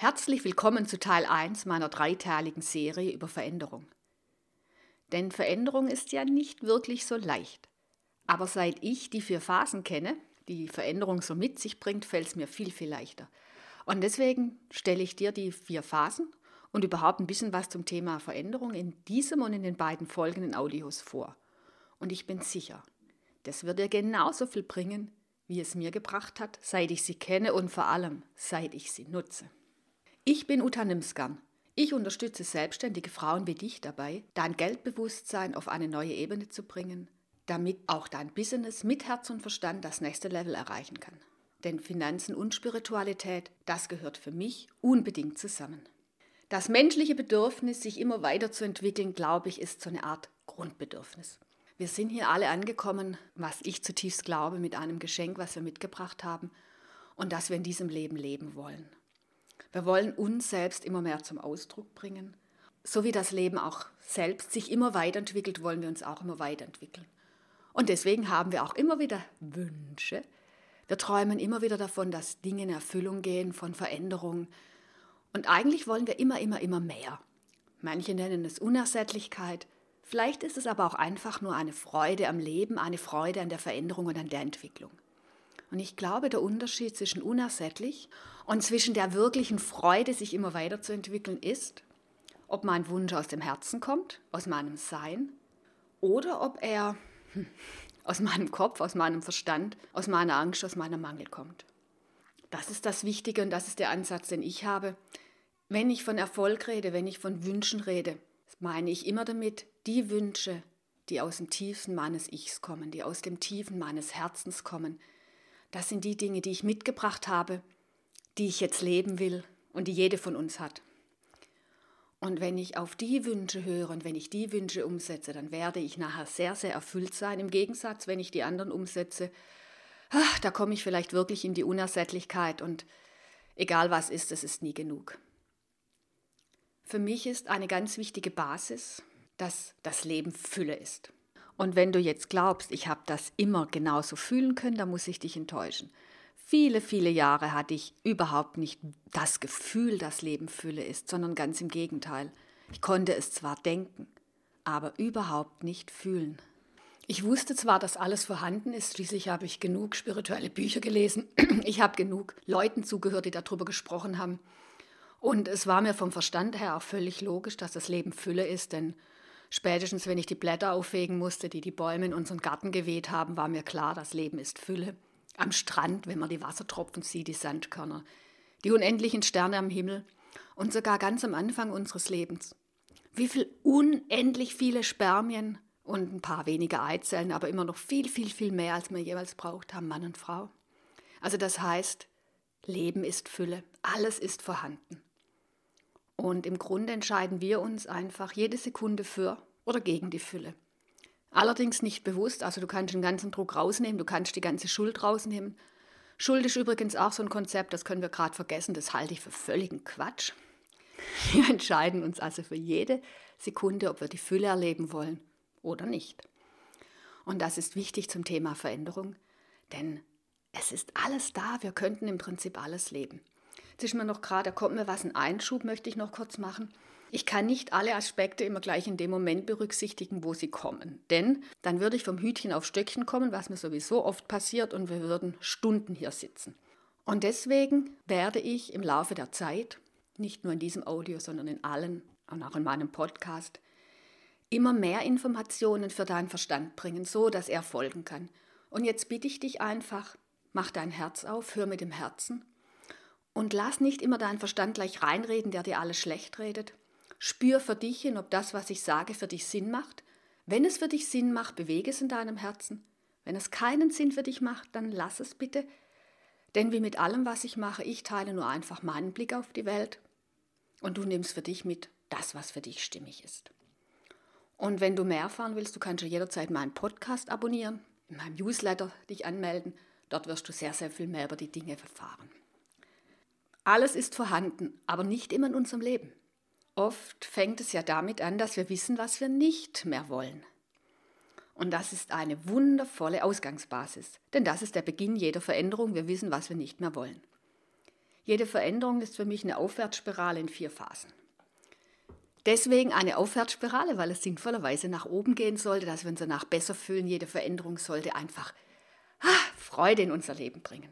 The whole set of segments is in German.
Herzlich willkommen zu Teil 1 meiner dreiteiligen Serie über Veränderung. Denn Veränderung ist ja nicht wirklich so leicht. Aber seit ich die vier Phasen kenne, die Veränderung so mit sich bringt, fällt es mir viel, viel leichter. Und deswegen stelle ich dir die vier Phasen und überhaupt ein bisschen was zum Thema Veränderung in diesem und in den beiden folgenden Audios vor. Und ich bin sicher, das wird dir genauso viel bringen, wie es mir gebracht hat, seit ich sie kenne und vor allem, seit ich sie nutze. Ich bin Uta Nimskan. Ich unterstütze selbstständige Frauen wie dich dabei, dein Geldbewusstsein auf eine neue Ebene zu bringen, damit auch dein Business mit Herz und Verstand das nächste Level erreichen kann. Denn Finanzen und Spiritualität, das gehört für mich unbedingt zusammen. Das menschliche Bedürfnis, sich immer weiterzuentwickeln, glaube ich, ist so eine Art Grundbedürfnis. Wir sind hier alle angekommen, was ich zutiefst glaube, mit einem Geschenk, was wir mitgebracht haben und dass wir in diesem Leben leben wollen. Wir wollen uns selbst immer mehr zum Ausdruck bringen. So wie das Leben auch selbst sich immer weiterentwickelt, wollen wir uns auch immer weiterentwickeln. Und deswegen haben wir auch immer wieder Wünsche. Wir träumen immer wieder davon, dass Dinge in Erfüllung gehen, von Veränderungen. Und eigentlich wollen wir immer, immer, immer mehr. Manche nennen es Unersättlichkeit. Vielleicht ist es aber auch einfach nur eine Freude am Leben, eine Freude an der Veränderung und an der Entwicklung. Und ich glaube, der Unterschied zwischen unersättlich und zwischen der wirklichen Freude, sich immer weiterzuentwickeln, ist, ob mein Wunsch aus dem Herzen kommt, aus meinem Sein, oder ob er hm, aus meinem Kopf, aus meinem Verstand, aus meiner Angst, aus meinem Mangel kommt. Das ist das Wichtige und das ist der Ansatz, den ich habe. Wenn ich von Erfolg rede, wenn ich von Wünschen rede, meine ich immer damit die Wünsche, die aus dem Tiefen meines Ichs kommen, die aus dem Tiefen meines Herzens kommen, das sind die Dinge, die ich mitgebracht habe, die ich jetzt leben will und die jede von uns hat. Und wenn ich auf die Wünsche höre und wenn ich die Wünsche umsetze, dann werde ich nachher sehr, sehr erfüllt sein. Im Gegensatz, wenn ich die anderen umsetze, ach, da komme ich vielleicht wirklich in die Unersättlichkeit und egal was ist, es ist nie genug. Für mich ist eine ganz wichtige Basis, dass das Leben Fülle ist. Und wenn du jetzt glaubst, ich habe das immer genauso fühlen können, dann muss ich dich enttäuschen. Viele, viele Jahre hatte ich überhaupt nicht das Gefühl, dass Leben Fülle ist, sondern ganz im Gegenteil. Ich konnte es zwar denken, aber überhaupt nicht fühlen. Ich wusste zwar, dass alles vorhanden ist, schließlich habe ich genug spirituelle Bücher gelesen, ich habe genug Leuten zugehört, die darüber gesprochen haben. Und es war mir vom Verstand her auch völlig logisch, dass das Leben Fülle ist, denn Spätestens, wenn ich die Blätter aufwegen musste, die die Bäume in unseren Garten geweht haben, war mir klar, das Leben ist Fülle. Am Strand, wenn man die Wassertropfen sieht, die Sandkörner, die unendlichen Sterne am Himmel und sogar ganz am Anfang unseres Lebens. Wie viel unendlich viele Spermien und ein paar wenige Eizellen, aber immer noch viel, viel, viel mehr, als wir jeweils braucht haben, Mann und Frau. Also das heißt, Leben ist Fülle, alles ist vorhanden. Und im Grunde entscheiden wir uns einfach jede Sekunde für oder gegen die Fülle. Allerdings nicht bewusst, also du kannst den ganzen Druck rausnehmen, du kannst die ganze Schuld rausnehmen. Schuld ist übrigens auch so ein Konzept, das können wir gerade vergessen, das halte ich für völligen Quatsch. Wir entscheiden uns also für jede Sekunde, ob wir die Fülle erleben wollen oder nicht. Und das ist wichtig zum Thema Veränderung, denn es ist alles da, wir könnten im Prinzip alles leben. Jetzt ist mir noch gerade, da kommt mir was, ein Einschub möchte ich noch kurz machen. Ich kann nicht alle Aspekte immer gleich in dem Moment berücksichtigen, wo sie kommen. Denn dann würde ich vom Hütchen auf Stöckchen kommen, was mir sowieso oft passiert, und wir würden Stunden hier sitzen. Und deswegen werde ich im Laufe der Zeit, nicht nur in diesem Audio, sondern in allen und auch in meinem Podcast, immer mehr Informationen für deinen Verstand bringen, so dass er folgen kann. Und jetzt bitte ich dich einfach, mach dein Herz auf, hör mit dem Herzen und lass nicht immer deinen Verstand gleich reinreden, der dir alles schlecht redet. Spür für dich hin, ob das, was ich sage, für dich Sinn macht. Wenn es für dich Sinn macht, bewege es in deinem Herzen. Wenn es keinen Sinn für dich macht, dann lass es bitte. Denn wie mit allem, was ich mache, ich teile nur einfach meinen Blick auf die Welt und du nimmst für dich mit das, was für dich stimmig ist. Und wenn du mehr erfahren willst, du kannst ja jederzeit meinen Podcast abonnieren, in meinem Newsletter dich anmelden. Dort wirst du sehr, sehr viel mehr über die Dinge erfahren. Alles ist vorhanden, aber nicht immer in unserem Leben. Oft fängt es ja damit an, dass wir wissen, was wir nicht mehr wollen. Und das ist eine wundervolle Ausgangsbasis, denn das ist der Beginn jeder Veränderung. Wir wissen, was wir nicht mehr wollen. Jede Veränderung ist für mich eine Aufwärtsspirale in vier Phasen. Deswegen eine Aufwärtsspirale, weil es sinnvollerweise nach oben gehen sollte, dass wir uns danach besser fühlen. Jede Veränderung sollte einfach ah, Freude in unser Leben bringen.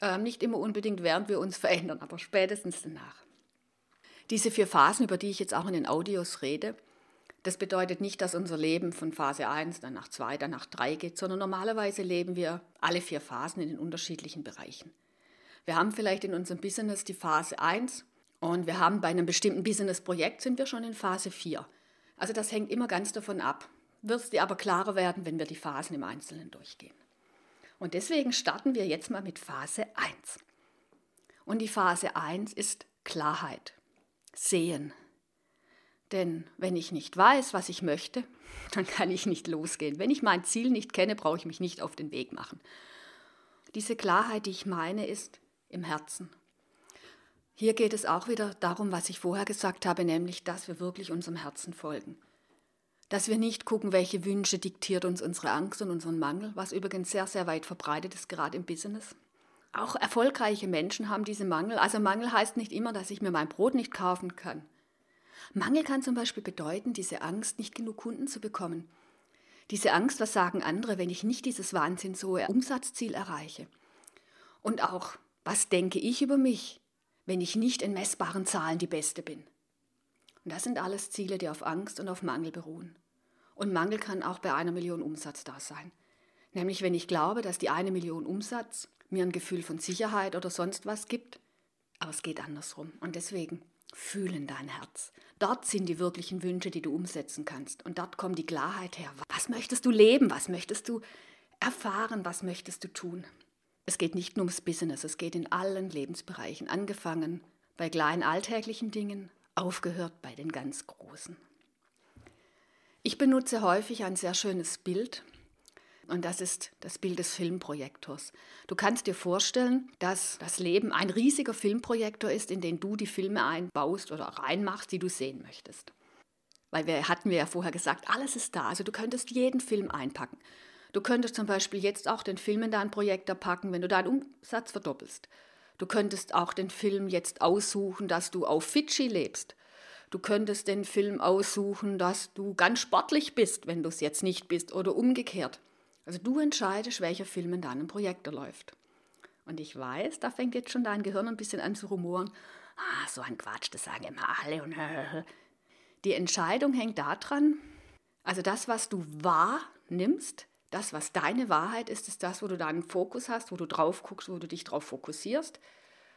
Ähm, nicht immer unbedingt, während wir uns verändern, aber spätestens danach. Diese vier Phasen, über die ich jetzt auch in den Audios rede, das bedeutet nicht, dass unser Leben von Phase 1 dann nach 2, dann nach 3 geht, sondern normalerweise leben wir alle vier Phasen in den unterschiedlichen Bereichen. Wir haben vielleicht in unserem Business die Phase 1 und wir haben bei einem bestimmten Business-Projekt sind wir schon in Phase 4. Also das hängt immer ganz davon ab. Wird es dir aber klarer werden, wenn wir die Phasen im Einzelnen durchgehen. Und deswegen starten wir jetzt mal mit Phase 1. Und die Phase 1 ist Klarheit, Sehen. Denn wenn ich nicht weiß, was ich möchte, dann kann ich nicht losgehen. Wenn ich mein Ziel nicht kenne, brauche ich mich nicht auf den Weg machen. Diese Klarheit, die ich meine, ist, im Herzen. Hier geht es auch wieder darum, was ich vorher gesagt habe, nämlich, dass wir wirklich unserem Herzen folgen. Dass wir nicht gucken, welche Wünsche diktiert uns unsere Angst und unseren Mangel, was übrigens sehr, sehr weit verbreitet ist, gerade im Business. Auch erfolgreiche Menschen haben diese Mangel. Also Mangel heißt nicht immer, dass ich mir mein Brot nicht kaufen kann. Mangel kann zum Beispiel bedeuten, diese Angst, nicht genug Kunden zu bekommen. Diese Angst, was sagen andere, wenn ich nicht dieses Wahnsinn so Umsatzziel erreiche. Und auch was denke ich über mich, wenn ich nicht in messbaren Zahlen die Beste bin? Und das sind alles Ziele, die auf Angst und auf Mangel beruhen. Und Mangel kann auch bei einer Million Umsatz da sein. Nämlich wenn ich glaube, dass die eine Million Umsatz mir ein Gefühl von Sicherheit oder sonst was gibt. Aber es geht andersrum. Und deswegen fühlen dein Herz. Dort sind die wirklichen Wünsche, die du umsetzen kannst. Und dort kommt die Klarheit her. Was möchtest du leben? Was möchtest du erfahren? Was möchtest du tun? Es geht nicht nur ums Business, es geht in allen Lebensbereichen, angefangen bei kleinen alltäglichen Dingen, aufgehört bei den ganz großen. Ich benutze häufig ein sehr schönes Bild und das ist das Bild des Filmprojektors. Du kannst dir vorstellen, dass das Leben ein riesiger Filmprojektor ist, in den du die Filme einbaust oder reinmachst, die du sehen möchtest. Weil wir hatten wir ja vorher gesagt, alles ist da. Also du könntest jeden Film einpacken. Du könntest zum Beispiel jetzt auch den Film in dein Projektor packen, wenn du deinen Umsatz verdoppelst. Du könntest auch den Film jetzt aussuchen, dass du auf Fidschi lebst. Du könntest den Film aussuchen, dass du ganz sportlich bist, wenn du es jetzt nicht bist, oder umgekehrt. Also du entscheidest, welcher Film in deinem Projektor läuft. Und ich weiß, da fängt jetzt schon dein Gehirn ein bisschen an zu rumoren. Ah, so ein Quatsch, das sagen immer alle. Und Die Entscheidung hängt daran, also das, was du wahrnimmst, das, was deine Wahrheit ist, ist das, wo du deinen Fokus hast, wo du drauf guckst, wo du dich drauf fokussierst.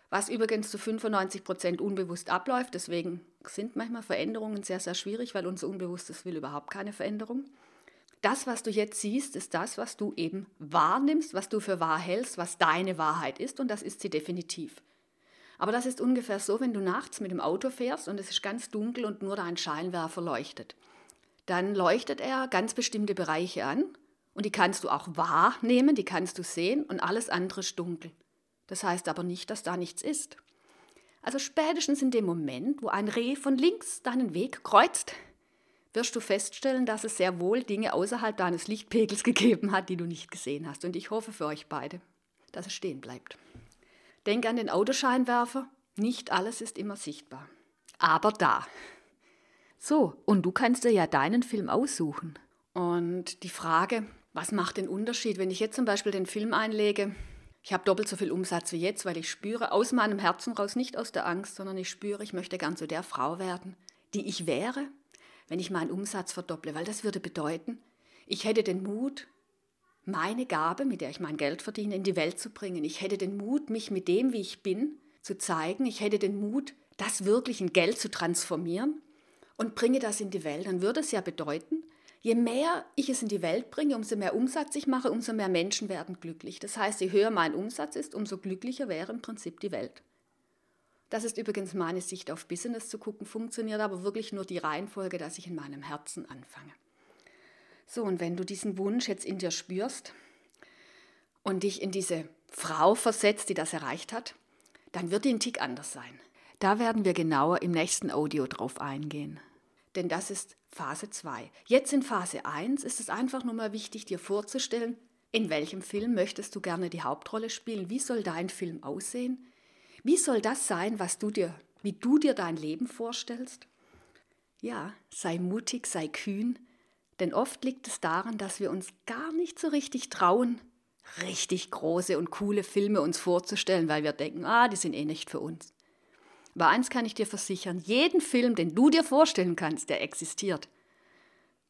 Was übrigens zu 95 Prozent unbewusst abläuft. Deswegen sind manchmal Veränderungen sehr, sehr schwierig, weil unser Unbewusstes will überhaupt keine Veränderung. Das, was du jetzt siehst, ist das, was du eben wahrnimmst, was du für wahr hältst, was deine Wahrheit ist und das ist sie definitiv. Aber das ist ungefähr so, wenn du nachts mit dem Auto fährst und es ist ganz dunkel und nur dein Scheinwerfer leuchtet. Dann leuchtet er ganz bestimmte Bereiche an und die kannst du auch wahrnehmen, die kannst du sehen und alles andere ist dunkel. Das heißt aber nicht, dass da nichts ist. Also spätestens in dem Moment, wo ein Reh von links deinen Weg kreuzt, wirst du feststellen, dass es sehr wohl Dinge außerhalb deines Lichtpegels gegeben hat, die du nicht gesehen hast. Und ich hoffe für euch beide, dass es stehen bleibt. Denk an den Autoscheinwerfer. Nicht alles ist immer sichtbar. Aber da. So, und du kannst dir ja deinen Film aussuchen. Und die Frage, was macht den Unterschied, wenn ich jetzt zum Beispiel den Film einlege? Ich habe doppelt so viel Umsatz wie jetzt, weil ich spüre aus meinem Herzen raus, nicht aus der Angst, sondern ich spüre, ich möchte gern zu der Frau werden, die ich wäre, wenn ich meinen Umsatz verdopple, weil das würde bedeuten, ich hätte den Mut, meine Gabe, mit der ich mein Geld verdiene, in die Welt zu bringen. Ich hätte den Mut, mich mit dem, wie ich bin, zu zeigen. Ich hätte den Mut, das wirklich in Geld zu transformieren und bringe das in die Welt. Dann würde es ja bedeuten, Je mehr ich es in die Welt bringe, umso mehr Umsatz ich mache, umso mehr Menschen werden glücklich. Das heißt, je höher mein Umsatz ist, umso glücklicher wäre im Prinzip die Welt. Das ist übrigens meine Sicht auf Business zu gucken, funktioniert aber wirklich nur die Reihenfolge, dass ich in meinem Herzen anfange. So, und wenn du diesen Wunsch jetzt in dir spürst und dich in diese Frau versetzt, die das erreicht hat, dann wird die ein Tick anders sein. Da werden wir genauer im nächsten Audio drauf eingehen denn das ist Phase 2. Jetzt in Phase 1 ist es einfach nur mal wichtig, dir vorzustellen, in welchem Film möchtest du gerne die Hauptrolle spielen? Wie soll dein Film aussehen? Wie soll das sein, was du dir, wie du dir dein Leben vorstellst? Ja, sei mutig, sei kühn, denn oft liegt es daran, dass wir uns gar nicht so richtig trauen, richtig große und coole Filme uns vorzustellen, weil wir denken, ah, die sind eh nicht für uns. Aber eins kann ich dir versichern, jeden Film, den du dir vorstellen kannst, der existiert.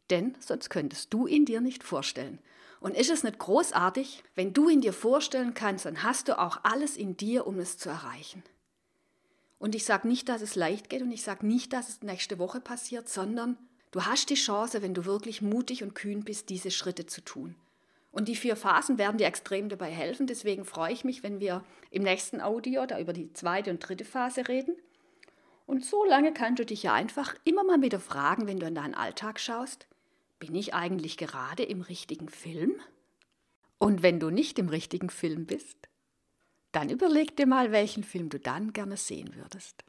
Denn sonst könntest du ihn dir nicht vorstellen. Und ist es nicht großartig, wenn du ihn dir vorstellen kannst, dann hast du auch alles in dir, um es zu erreichen. Und ich sage nicht, dass es leicht geht und ich sage nicht, dass es nächste Woche passiert, sondern du hast die Chance, wenn du wirklich mutig und kühn bist, diese Schritte zu tun. Und die vier Phasen werden dir extrem dabei helfen. Deswegen freue ich mich, wenn wir im nächsten Audio da über die zweite und dritte Phase reden. Und so lange kannst du dich ja einfach immer mal wieder fragen, wenn du in deinen Alltag schaust, bin ich eigentlich gerade im richtigen Film? Und wenn du nicht im richtigen Film bist, dann überleg dir mal, welchen Film du dann gerne sehen würdest.